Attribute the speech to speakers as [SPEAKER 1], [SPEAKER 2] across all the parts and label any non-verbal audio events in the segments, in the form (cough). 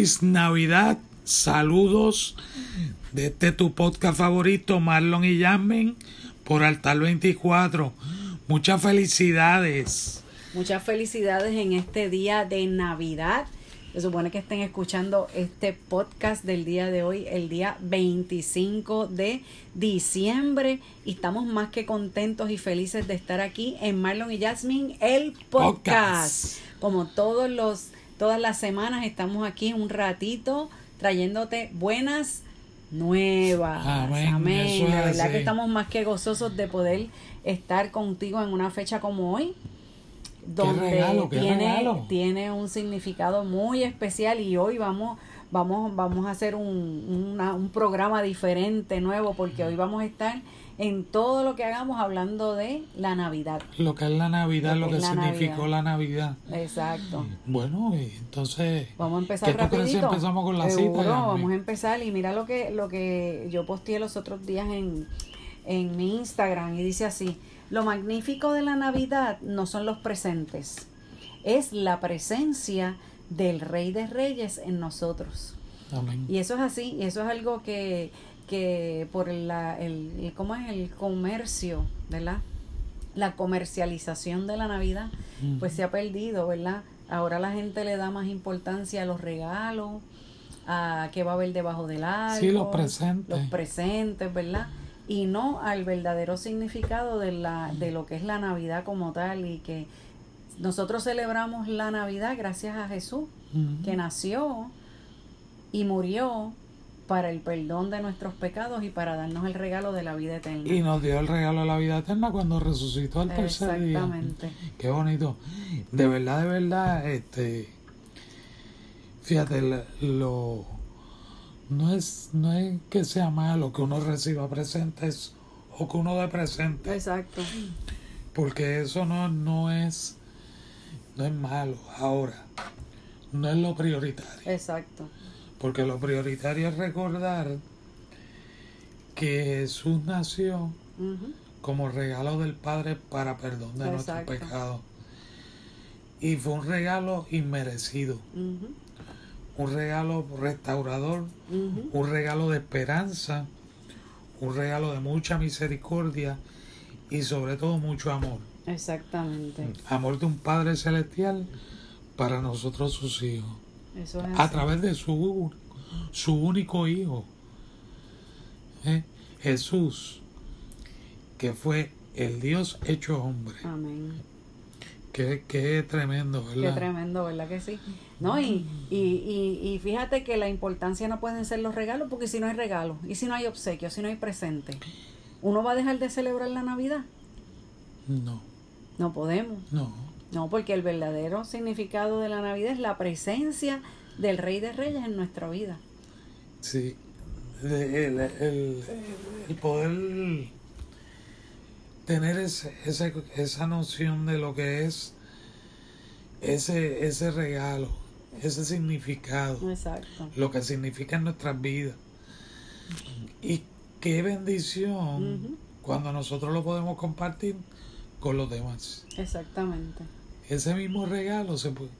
[SPEAKER 1] Feliz Navidad,
[SPEAKER 2] saludos de este tu podcast favorito, Marlon y Jasmine, por Altar 24. Muchas felicidades.
[SPEAKER 3] Muchas felicidades en este día de Navidad. Se supone que estén escuchando este podcast del día de hoy, el día 25 de diciembre. Y estamos más que contentos y felices de estar aquí en Marlon y Jasmine, el podcast.
[SPEAKER 2] Podcast.
[SPEAKER 3] Como todos los, todas las semanas estamos aquí un ratito trayéndote buenas nuevas.
[SPEAKER 2] Amén, eso es
[SPEAKER 3] De verdad
[SPEAKER 2] así.
[SPEAKER 3] que estamos más que gozosos de poder estar contigo en una fecha como hoy donde
[SPEAKER 2] regalo,
[SPEAKER 3] tiene, tiene un significado muy especial y hoy vamos vamos vamos a hacer un, una- un programa diferente nuevo porque hoy vamos a estar en todo lo que hagamos hablando de la Navidad
[SPEAKER 2] Lo que es la Navidad,
[SPEAKER 3] Lo
[SPEAKER 2] lo
[SPEAKER 3] que la
[SPEAKER 2] significó
[SPEAKER 3] Navidad.
[SPEAKER 2] la Navidad.
[SPEAKER 3] exacto
[SPEAKER 2] Bueno, y entonces,
[SPEAKER 3] vamos a empezar
[SPEAKER 2] ¿qué tú crees si
[SPEAKER 3] rapidito
[SPEAKER 2] empezamos con la
[SPEAKER 3] Seguro,
[SPEAKER 2] cita?
[SPEAKER 3] Vamos a empezar y mira lo que lo que yo posteé los otros días en en mi Instagram y dice así lo magnífico de la Navidad no son los presentes es la presencia del Rey de Reyes en nosotros
[SPEAKER 2] Amén.
[SPEAKER 3] y eso es así, y eso es algo que, que por la, el, el- ¿cómo es? el comercio, ¿verdad? La comercialización de la Navidad, pues se ha perdido, ¿verdad? Ahora la gente le da más importancia a los regalos, a qué va a haber debajo del árbol.
[SPEAKER 2] Sí, los presentes.
[SPEAKER 3] Los presentes, ¿verdad? Y no al verdadero significado de, la, de lo que es la Navidad como tal y que nosotros celebramos la Navidad gracias a Jesús que nació y murió para el perdón de nuestros pecados y para darnos el regalo de la vida eterna.
[SPEAKER 2] Y nos dio el regalo de la vida eterna cuando resucitó al tercer día.
[SPEAKER 3] Exactamente.
[SPEAKER 2] Qué bonito. De verdad, de verdad, este. Fíjate, lo. No es, no es que sea malo que uno reciba presentes o que uno dé presente,
[SPEAKER 3] Exacto.
[SPEAKER 2] porque eso no, no es. No es malo. Ahora, no es lo prioritario.
[SPEAKER 3] Exacto.
[SPEAKER 2] Porque lo prioritario es recordar que Jesús nació como regalo del Padre para perdón de nuestros pecados. Y fue un regalo inmerecido, un regalo restaurador, un regalo de esperanza, un regalo de mucha misericordia y sobre todo mucho amor.
[SPEAKER 3] Exactamente.
[SPEAKER 2] Amor de un Padre celestial para nosotros sus hijos,
[SPEAKER 3] Eso es
[SPEAKER 2] a
[SPEAKER 3] así.
[SPEAKER 2] través de su, su único hijo, ¿eh? Jesús, que fue el Dios hecho hombre.
[SPEAKER 3] Amén.
[SPEAKER 2] Qué, qué tremendo,
[SPEAKER 3] Qué
[SPEAKER 2] ¿verdad?
[SPEAKER 3] tremendo, ¿verdad que sí? No, y, y, y, y fíjate que la importancia no pueden ser los regalos, porque si no hay regalos, y si no hay obsequios, si no hay presente, ¿uno va a dejar de celebrar la Navidad?
[SPEAKER 2] No,
[SPEAKER 3] No podemos.
[SPEAKER 2] no.
[SPEAKER 3] No, porque el verdadero significado de la Navidad es la presencia del Rey de Reyes en nuestra vida.
[SPEAKER 2] Sí. El, el- el poder tener ese, ese- esa noción de lo que es ese, ese regalo, ese significado,
[SPEAKER 3] Exacto.
[SPEAKER 2] lo que significa en nuestras vidas. Y qué bendición cuando nosotros lo podemos compartir con los demás.
[SPEAKER 3] Exactamente.
[SPEAKER 2] Ese mismo regalo se puede-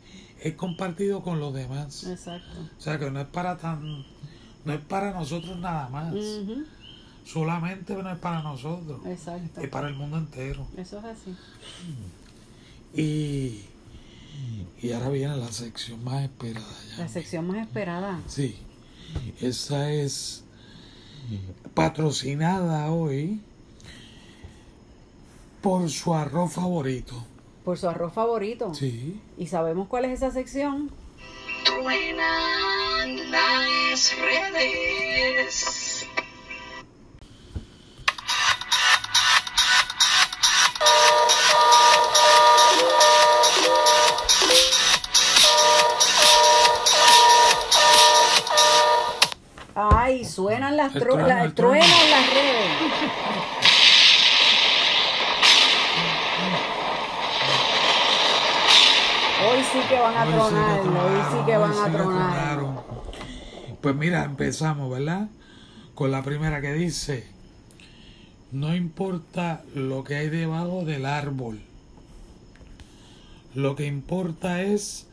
[SPEAKER 2] es compartido con los demás.
[SPEAKER 3] Exacto.
[SPEAKER 2] O sea que no es para tan, no es para nosotros nada más. Solamente no es para nosotros,
[SPEAKER 3] Exacto.
[SPEAKER 2] es para el mundo entero.
[SPEAKER 3] Eso es así.
[SPEAKER 2] Y, y ahora viene la sección más esperada ya.
[SPEAKER 3] La sección más esperada.
[SPEAKER 2] Sí, esa es patrocinada hoy por su arroz favorito.
[SPEAKER 3] Por su arroz favorito.
[SPEAKER 2] Sí.
[SPEAKER 3] ¿Y sabemos cuál es esa sección?
[SPEAKER 1] Truenan las redes.
[SPEAKER 3] Ay, suenan las
[SPEAKER 2] El
[SPEAKER 3] tru-
[SPEAKER 2] trueno,
[SPEAKER 3] sí que van a
[SPEAKER 2] Hoy sí que
[SPEAKER 3] tronar, hoy sí que van a
[SPEAKER 2] que
[SPEAKER 3] tronar.
[SPEAKER 2] Pues mira, empezamos, ¿verdad? Con la primera que dice, no importa lo que hay debajo del árbol, lo que importa es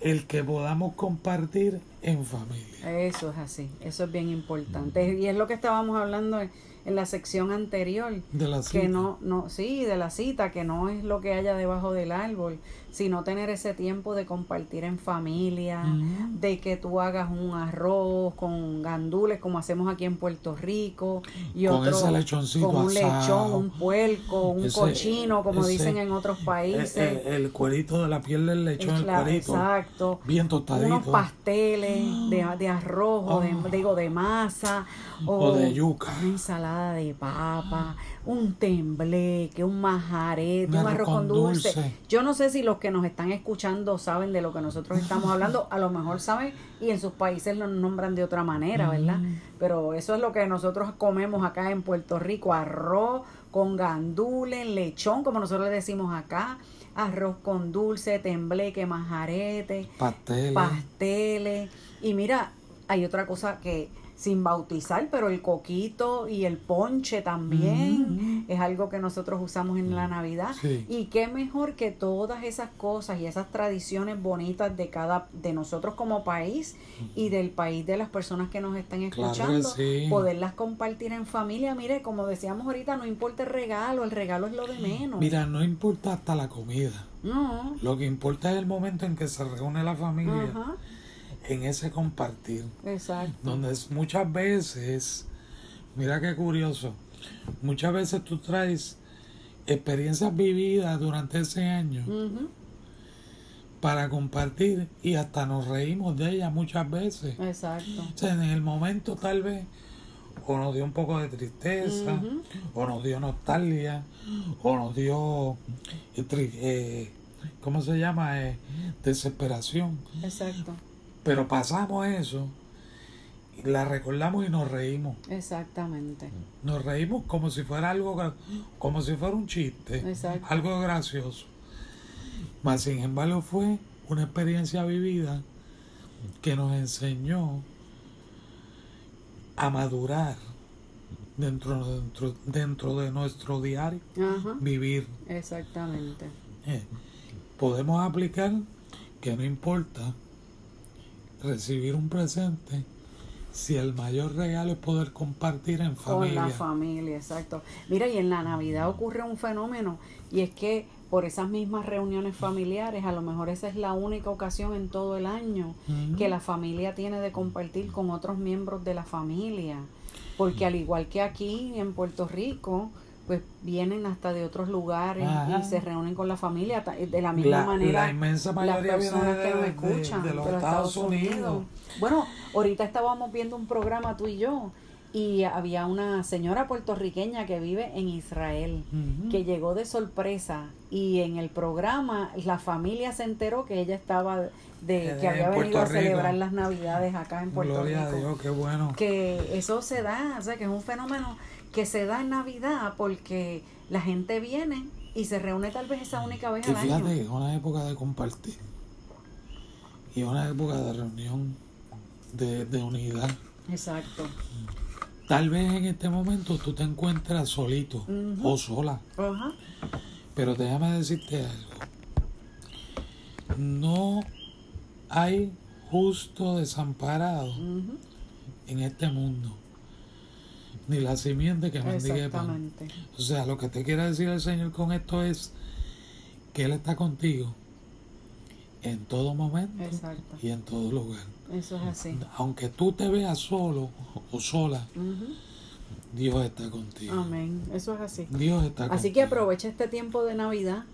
[SPEAKER 2] el que podamos compartir en familia.
[SPEAKER 3] Eso es así, eso es bien importante. Y es lo que estábamos hablando en, en la sección anterior.
[SPEAKER 2] De la
[SPEAKER 3] que
[SPEAKER 2] cita.
[SPEAKER 3] no, no, sí, de la cita, que no es lo que haya debajo del árbol, sino tener ese tiempo de compartir en familia, de que tú hagas un arroz con gandules como hacemos aquí en Puerto Rico y
[SPEAKER 2] Con
[SPEAKER 3] otro
[SPEAKER 2] ese
[SPEAKER 3] con un
[SPEAKER 2] asado.
[SPEAKER 3] lechón, un puerco, un
[SPEAKER 2] Ese-
[SPEAKER 3] cochino, como
[SPEAKER 2] ese-
[SPEAKER 3] dicen en otros países.
[SPEAKER 2] El, el- el cuerito de la piel del lechón, el,
[SPEAKER 3] Claro,
[SPEAKER 2] cuerito.
[SPEAKER 3] exacto.
[SPEAKER 2] Bien tostadito.
[SPEAKER 3] Unos pasteles de, de arroz o de, digo, de masa o,
[SPEAKER 2] O de yuca.
[SPEAKER 3] Una ensalada de papa, un tembleque, un majarete, un, arroz con dulce. Yo no sé si los que nos están escuchando saben de lo que nosotros estamos hablando. A lo mejor saben y en sus países lo nombran de otra manera, ¿verdad? Pero eso es lo que nosotros comemos acá en Puerto Rico. Arroz con gandules, lechón, como nosotros le decimos acá. Arroz con dulce, tembleque, majarete
[SPEAKER 2] Pasteles.
[SPEAKER 3] pasteles. Y mira, hay otra cosa que sin bautizar, pero el coquito y el ponche también es algo que nosotros usamos en la Navidad.
[SPEAKER 2] Sí.
[SPEAKER 3] Y qué mejor que todas esas cosas y esas tradiciones bonitas de cada de nosotros como país y del país de las personas que nos están
[SPEAKER 2] Claro
[SPEAKER 3] escuchando,
[SPEAKER 2] sí.
[SPEAKER 3] poderlas compartir en familia. Mire, como decíamos ahorita, no importa el regalo, el regalo es lo de menos.
[SPEAKER 2] Mira, no importa hasta la comida.
[SPEAKER 3] No.
[SPEAKER 2] Lo que importa es el momento en que se reúne la familia
[SPEAKER 3] Ajá.
[SPEAKER 2] En ese compartir.
[SPEAKER 3] Exacto.
[SPEAKER 2] Donde es- muchas veces, mira qué curioso, muchas veces tú traes experiencias vividas durante ese año para compartir y hasta nos reímos de ellas muchas veces.
[SPEAKER 3] Exacto.
[SPEAKER 2] O sea, en el momento tal vez o nos dio un poco de tristeza, o nos dio nostalgia, o nos dio, eh, eh, ¿cómo se llama? Eh, desesperación.
[SPEAKER 3] Exacto.
[SPEAKER 2] Pero pasamos eso, y la recordamos y nos reímos.
[SPEAKER 3] Exactamente.
[SPEAKER 2] Nos reímos como si fuera algo, como si fuera un chiste,
[SPEAKER 3] Exacto.
[SPEAKER 2] algo gracioso. Mas sin embargo fue una experiencia vivida que nos enseñó a madurar dentro, dentro, dentro de nuestro diario
[SPEAKER 3] Ajá.
[SPEAKER 2] vivir.
[SPEAKER 3] Exactamente.
[SPEAKER 2] Eh, podemos aplicar que no importa recibir un presente si el mayor regalo es poder compartir en
[SPEAKER 3] Con
[SPEAKER 2] familia.
[SPEAKER 3] la familia, exacto. Mira, y en la Navidad ocurre un fenómeno y es que por esas mismas reuniones familiares, a lo mejor esa es la única ocasión en todo el año que la familia tiene de compartir con otros miembros de la familia. Porque al igual que aquí en Puerto Rico, pues vienen hasta de otros lugares
[SPEAKER 2] Ajá.
[SPEAKER 3] y se reúnen con la familia de la misma
[SPEAKER 2] La-
[SPEAKER 3] manera
[SPEAKER 2] la inmensa
[SPEAKER 3] las
[SPEAKER 2] mayoría viene
[SPEAKER 3] personas
[SPEAKER 2] de-
[SPEAKER 3] que nos escuchan
[SPEAKER 2] de los Estados Unidos.
[SPEAKER 3] bueno ahorita estábamos viendo un programa tú y yo y había una señora puertorriqueña que vive en Israel que llegó de sorpresa y en el programa la familia se enteró que ella estaba de que había
[SPEAKER 2] en
[SPEAKER 3] venido a
[SPEAKER 2] Rico.
[SPEAKER 3] celebrar las navidades acá en Puerto
[SPEAKER 2] Gloria
[SPEAKER 3] Rico
[SPEAKER 2] a Dios, qué bueno.
[SPEAKER 3] que eso se da, o sea, que es un fenómeno que se da en Navidad porque la gente viene y se reúne tal vez esa única vez
[SPEAKER 2] Y
[SPEAKER 3] al año.
[SPEAKER 2] fíjate, es una época de compartir. Y una época de reunión, de, de unidad.
[SPEAKER 3] Exacto.
[SPEAKER 2] Tal vez en este momento tú te encuentras solito o sola.
[SPEAKER 3] Ajá.
[SPEAKER 2] Pero déjame decirte algo. No hay justo desamparado en este mundo. Ni la simiente que mendigue pan.
[SPEAKER 3] Exactamente.
[SPEAKER 2] O sea, lo que te quiere decir el Señor con esto es que Él está contigo en todo momento
[SPEAKER 3] Exacto.
[SPEAKER 2] y en todo lugar.
[SPEAKER 3] Eso es así.
[SPEAKER 2] Aunque tú te veas solo o sola. Dios está contigo.
[SPEAKER 3] Amén. Eso es así.
[SPEAKER 2] Dios está
[SPEAKER 3] Así que
[SPEAKER 2] contigo.
[SPEAKER 3] aprovecha este tiempo de Navidad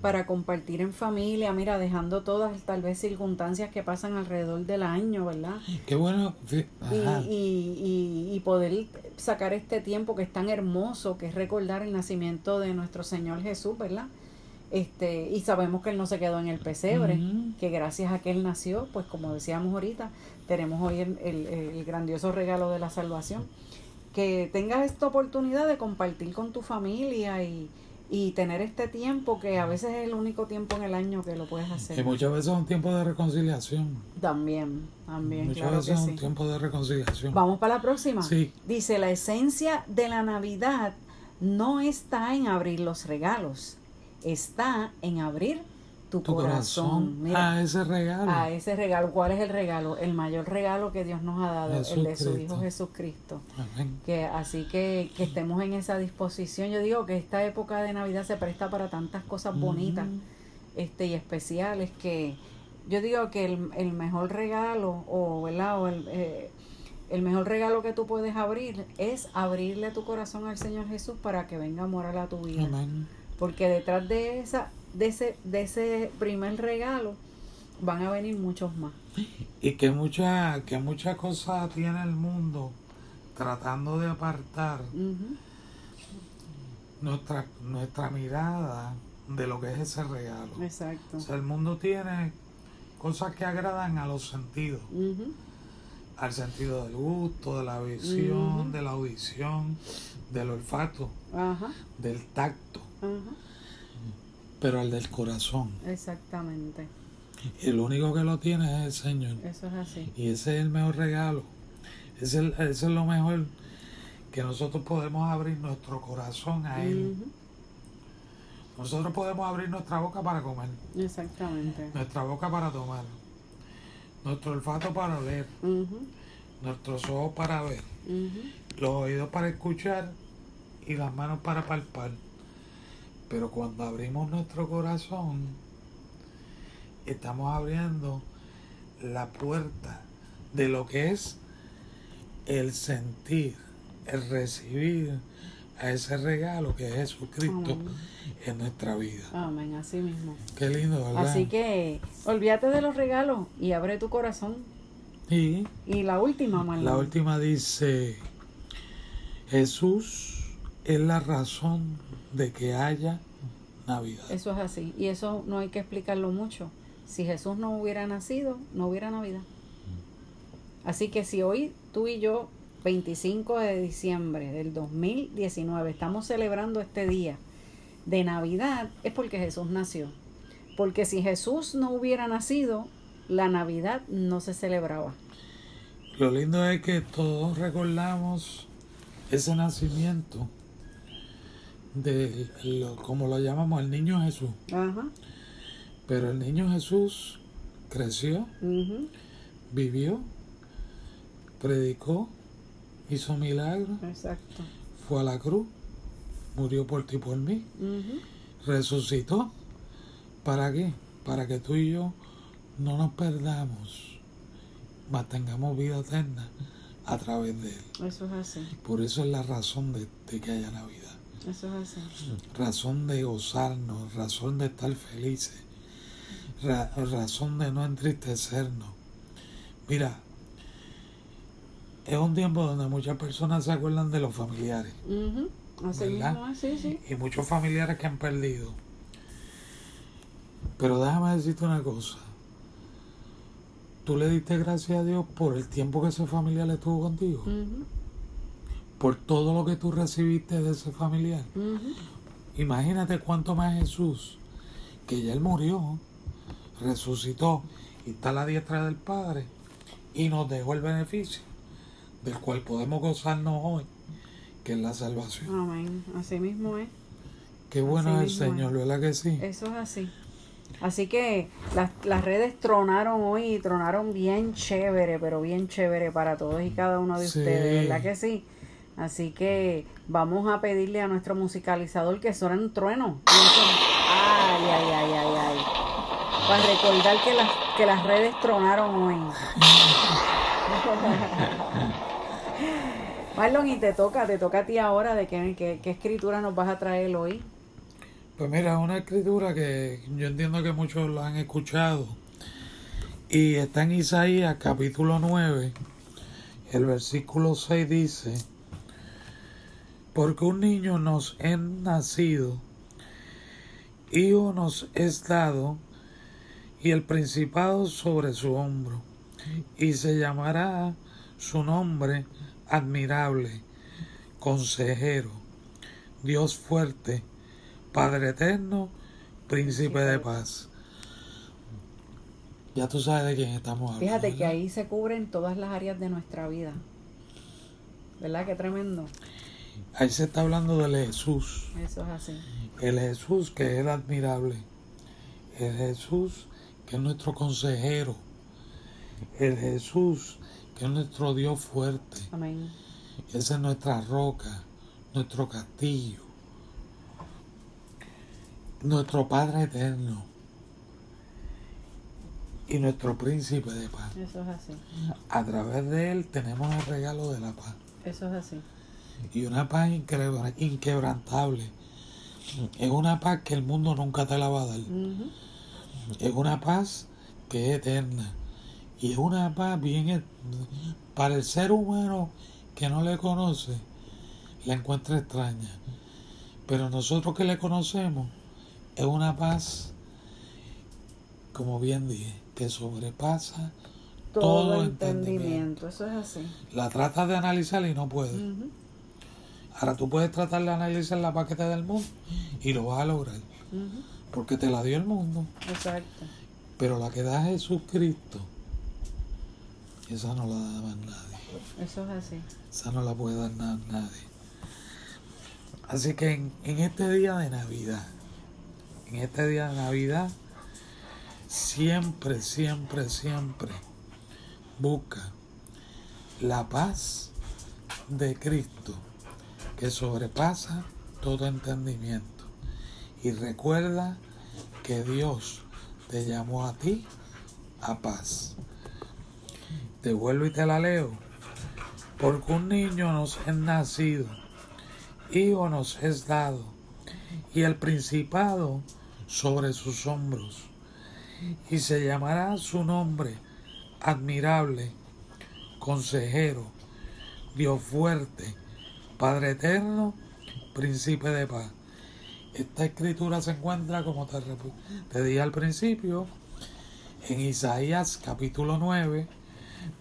[SPEAKER 3] para compartir en familia, mira, dejando todas tal vez circunstancias que pasan alrededor del año, ¿verdad?
[SPEAKER 2] Qué bueno.
[SPEAKER 3] Y, y, y, y poder sacar este tiempo que es tan hermoso, que es recordar el nacimiento de nuestro Señor Jesús, ¿verdad? Este, y sabemos que Él no se quedó en el pesebre, que gracias a que Él nació, pues como decíamos ahorita, tenemos hoy el, el- el grandioso regalo de la salvación. Que tengas esta oportunidad de compartir con tu familia y, y tener este tiempo que a veces es el único tiempo en el año que lo puedes
[SPEAKER 2] Que
[SPEAKER 3] hacer.
[SPEAKER 2] muchas veces es un tiempo de reconciliación.
[SPEAKER 3] También, también,
[SPEAKER 2] muchas
[SPEAKER 3] claro
[SPEAKER 2] veces
[SPEAKER 3] que
[SPEAKER 2] es
[SPEAKER 3] sí.
[SPEAKER 2] un tiempo de reconciliación.
[SPEAKER 3] Vamos para la próxima.
[SPEAKER 2] Sí.
[SPEAKER 3] Dice, la esencia de la Navidad no está en abrir los regalos, está en abrir tu,
[SPEAKER 2] Tu
[SPEAKER 3] corazón.
[SPEAKER 2] corazón.
[SPEAKER 3] Mira,
[SPEAKER 2] a ese regalo.
[SPEAKER 3] a ese regalo. ¿Cuál es el regalo? El mayor regalo que Dios nos ha dado, el de su. Hijo Jesucristo.
[SPEAKER 2] Amén.
[SPEAKER 3] Que, así que, que estemos en esa disposición. Yo digo que esta época de Navidad se presta para tantas cosas bonitas este, y especiales que yo digo que el, el mejor regalo o, ¿verdad? O el, eh, el mejor regalo que tú puedes abrir es abrirle tu corazón al Señor Jesús para que venga a morar a tu vida.
[SPEAKER 2] Amén.
[SPEAKER 3] Porque detrás de esa de ese de ese primer regalo van a venir muchos más.
[SPEAKER 2] Y que mucha, que muchas cosas tiene el mundo tratando de apartar nuestra, nuestra mirada de lo que es ese regalo.
[SPEAKER 3] Exacto.
[SPEAKER 2] O sea, el mundo tiene cosas que agradan a los sentidos, al sentido del gusto, de la visión, de la audición, del olfato, del tacto. Pero al del corazón.
[SPEAKER 3] Exactamente.
[SPEAKER 2] El único que lo tiene es el Señor.
[SPEAKER 3] Eso es así.
[SPEAKER 2] Y ese es el mejor regalo. Ese es, ese es lo mejor que nosotros podemos abrir nuestro corazón a Él. Nosotros podemos abrir nuestra boca para comer,
[SPEAKER 3] Exactamente.
[SPEAKER 2] nuestra boca para tomar, nuestro olfato para oler,
[SPEAKER 3] Ujú.
[SPEAKER 2] nuestros ojos para ver, los oídos para escuchar y las manos para palpar. Pero cuando abrimos nuestro corazón, estamos abriendo la puerta de lo que es el sentir, el recibir a ese regalo que es Jesucristo
[SPEAKER 3] Amén.
[SPEAKER 2] en nuestra vida.
[SPEAKER 3] Amén, así mismo.
[SPEAKER 2] Qué lindo, ¿verdad?
[SPEAKER 3] Así que olvídate de los regalos y abre tu corazón.
[SPEAKER 2] Y
[SPEAKER 3] Y la última, Marlon.
[SPEAKER 2] la última dice, Jesús es la razón de que haya Navidad.
[SPEAKER 3] Eso es así. Y eso no hay que explicarlo mucho. Si Jesús no hubiera nacido, no hubiera Navidad. Así que si hoy tú y yo, 25 de diciembre del 2019, estamos celebrando este día de Navidad, es porque Jesús nació. Porque si Jesús no hubiera nacido, la Navidad no se celebraba.
[SPEAKER 2] Lo lindo es que todos recordamos ese nacimiento de lo, como lo llamamos el niño Jesús.
[SPEAKER 3] Ajá.
[SPEAKER 2] Pero el niño Jesús creció, vivió, predicó, hizo milagros,
[SPEAKER 3] Exacto.
[SPEAKER 2] fue a la cruz, murió por ti y por mí, resucitó. ¿Para qué? Para que tú y yo no nos perdamos, mas tengamos vida eterna a través de Él.
[SPEAKER 3] Eso es así.
[SPEAKER 2] Por eso es la razón de, de que haya Navidad.
[SPEAKER 3] Eso es así.
[SPEAKER 2] Razón de gozarnos, razón de estar felices, ra- razón de no entristecernos. Mira, es un tiempo donde muchas personas se acuerdan de los familiares
[SPEAKER 3] es, sí, sí.
[SPEAKER 2] y muchos familiares que han perdido. Pero déjame decirte una cosa. Tú le diste gracias a Dios por el tiempo que ese familiar estuvo contigo,
[SPEAKER 3] Ujú,
[SPEAKER 2] por todo lo que tú recibiste de ese familiar. Imagínate cuánto más Jesús, que ya Él murió, resucitó y está a la diestra del Padre y nos dejó el beneficio del cual podemos gozarnos hoy, que es la salvación.
[SPEAKER 3] Amén. Así mismo es.
[SPEAKER 2] Qué bueno es el Señor, ¿verdad que sí?
[SPEAKER 3] Eso es así. Así que las, las redes tronaron hoy y tronaron bien chévere, pero bien chévere para todos y cada uno de
[SPEAKER 2] Sí.
[SPEAKER 3] ustedes, ¿verdad que sí? Así que vamos a pedirle a nuestro musicalizador que suenen truenos. Bien son- Ay, ay, ay, ay, ay. Para recordar que las, que las redes tronaron hoy. (laughs) Marlon, y te toca, te toca a ti ahora de qué, qué, qué escritura nos vas a traer hoy.
[SPEAKER 2] Pues mira, es una escritura que yo entiendo que muchos la han escuchado. Y está en Isaías capítulo 9. El versículo 6 dice, porque un niño nos es nacido, hijo nos es dado, y el principado sobre su hombro, y se llamará su nombre admirable, consejero, Dios fuerte, Padre eterno, príncipe de paz. Ya tú sabes de quién estamos hablando.
[SPEAKER 3] Fíjate que ahí se cubren todas las áreas de nuestra vida. ¿Verdad? Qué tremendo.
[SPEAKER 2] Ahí se está hablando del Jesús.
[SPEAKER 3] Eso es así.
[SPEAKER 2] El Jesús que es el admirable. El Jesús que es nuestro consejero. El Jesús que es nuestro Dios fuerte.
[SPEAKER 3] Amén.
[SPEAKER 2] Esa es nuestra roca, nuestro castillo, nuestro Padre eterno y nuestro príncipe de paz.
[SPEAKER 3] Eso es así.
[SPEAKER 2] A través de Él tenemos el regalo de la paz
[SPEAKER 3] Eso es así.
[SPEAKER 2] Y una paz inquebrantable. Es una paz que el mundo nunca te la va a dar. Es una paz que es eterna. Y es una paz bien... Para el ser humano que no le conoce, la encuentra extraña. Pero nosotros que le conocemos, es una paz, como bien dije, que sobrepasa
[SPEAKER 3] Todo,
[SPEAKER 2] todo,
[SPEAKER 3] entendimiento.
[SPEAKER 2] entendimiento.
[SPEAKER 3] Eso es así.
[SPEAKER 2] La tratas de analizar y no puedes.
[SPEAKER 3] Ujú.
[SPEAKER 2] Ahora tú puedes tratar de analizar la paquete del mundo y lo vas a lograr. Porque te la dio el mundo.
[SPEAKER 3] Exacto.
[SPEAKER 2] Pero la que da Jesucristo, esa no la da más nadie.
[SPEAKER 3] Eso es así.
[SPEAKER 2] Esa no la puede dar na- nadie. Así que en, en este día de Navidad, en este día de Navidad, siempre, siempre, siempre busca la paz de Cristo que sobrepasa todo entendimiento. Y recuerda que Dios te llamó a ti a paz. Te vuelvo y te la leo. Porque un niño nos es nacido, hijo nos es dado, y el principado sobre sus hombros. Y se llamará su nombre admirable, consejero, Dios fuerte, Padre eterno, príncipe de paz. Esta escritura se encuentra, como te, te dije al principio, en Isaías capítulo 9,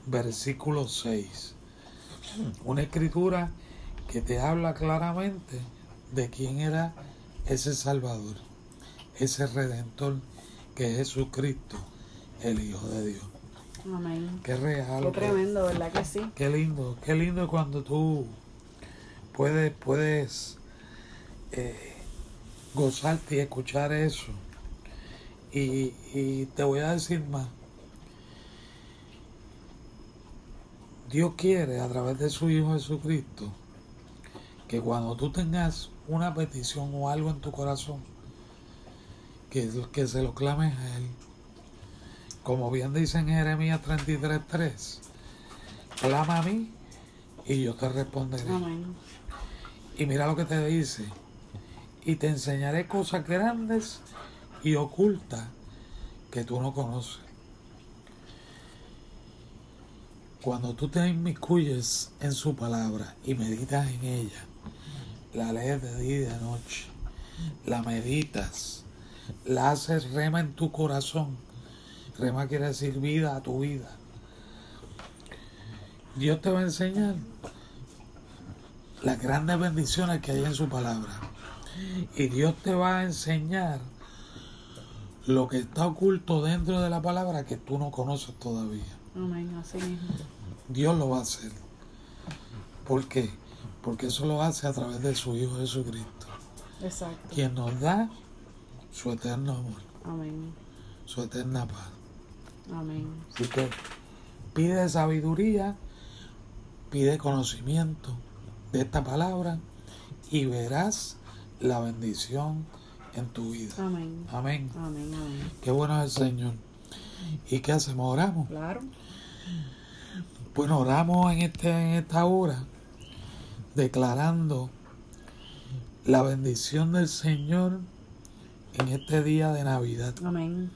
[SPEAKER 2] versículo 6. Una escritura que te habla claramente de quién era ese Salvador, ese Redentor que es Jesucristo, el Hijo de Dios.
[SPEAKER 3] Amén.
[SPEAKER 2] Qué real.
[SPEAKER 3] Qué- tremendo, ¿verdad que sí?
[SPEAKER 2] Qué lindo, qué lindo cuando tú puedes, puedes eh, gozarte y escuchar eso. Y, te voy a decir más. Dios quiere a través de su Hijo Jesucristo que cuando tú tengas una petición o algo en tu corazón, que, que se lo clames a Él. Como bien dice en Jeremías 33.3, clama a mí y yo te responderé.
[SPEAKER 3] Amén.
[SPEAKER 2] Y mira lo que te dice. Y te enseñaré cosas grandes y ocultas que tú no conoces. Cuando tú te inmiscuyes en su palabra y meditas en ella, la lees de día y de noche, la meditas, la haces rema en tu corazón. Rema quiere decir vida a tu vida. Dios te va a enseñar las grandes bendiciones que hay en su palabra. Y Dios te va a enseñar lo que está oculto dentro de la palabra que tú no conoces todavía.
[SPEAKER 3] Amén. Así mismo.
[SPEAKER 2] Dios lo va a hacer. ¿Por qué? Porque eso lo hace a través de su Hijo Jesucristo,
[SPEAKER 3] Exacto.
[SPEAKER 2] quien nos da su eterno amor,
[SPEAKER 3] Amén.
[SPEAKER 2] su eterna paz.
[SPEAKER 3] Amén.
[SPEAKER 2] Así que pide sabiduría, pide conocimiento de esta palabra y verás la bendición en tu vida.
[SPEAKER 3] Amén.
[SPEAKER 2] Amén.
[SPEAKER 3] Amén. Amén.
[SPEAKER 2] Qué bueno es el Señor. ¿Y qué hacemos? Oramos.
[SPEAKER 3] Claro.
[SPEAKER 2] Bueno, oramos en, este, en esta hora declarando la bendición del Señor en este día de Navidad.
[SPEAKER 3] Amén.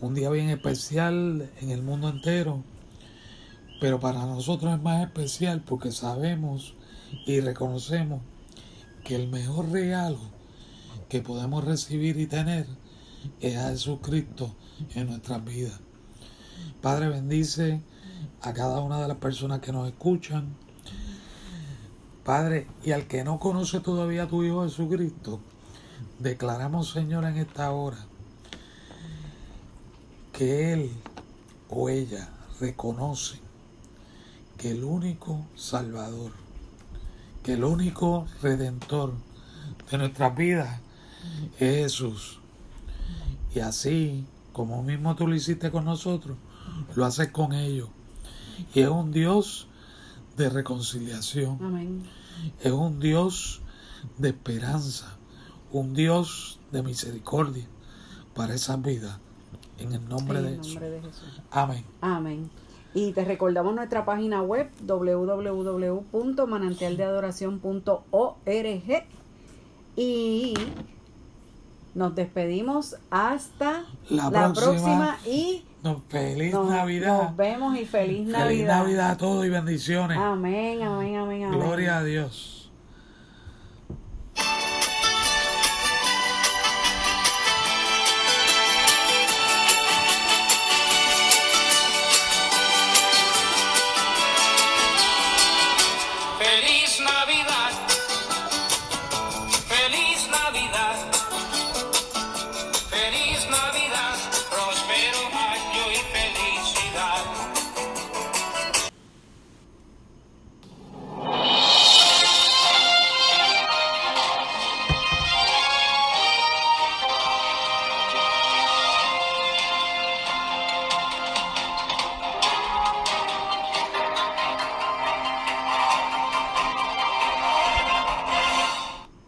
[SPEAKER 2] Un día bien especial en el mundo entero, pero para nosotros es más especial porque sabemos y reconocemos que el mejor regalo que podemos recibir y tener es a Jesucristo en nuestras vidas. Padre, bendice a cada una de las personas que nos escuchan. Padre, y al que no conoce todavía a tu Hijo Jesucristo, declaramos, Señor, en esta hora que Él o ella reconoce que el único Salvador, que el único Redentor de nuestras vidas es Jesús. Y así, como mismo tú lo hiciste con nosotros, lo haces con ellos. Y es un Dios de reconciliación.
[SPEAKER 3] Amén.
[SPEAKER 2] Es un Dios de esperanza. Un Dios de misericordia para esas vidas. En el nombre,
[SPEAKER 3] En
[SPEAKER 2] de, Jesús.
[SPEAKER 3] de Jesús.
[SPEAKER 2] Amén.
[SPEAKER 3] Amén. Y te recordamos nuestra página web www.manantialdeadoración.org y nos despedimos hasta
[SPEAKER 2] La
[SPEAKER 3] la,
[SPEAKER 2] próxima.
[SPEAKER 3] próxima. y
[SPEAKER 2] No, feliz
[SPEAKER 3] nos,
[SPEAKER 2] Navidad.
[SPEAKER 3] nos vemos y feliz
[SPEAKER 2] Feliz
[SPEAKER 3] Navidad.
[SPEAKER 2] Navidad a todos y bendiciones.
[SPEAKER 3] Amén, amén, amén, amén.
[SPEAKER 2] Gloria a Dios.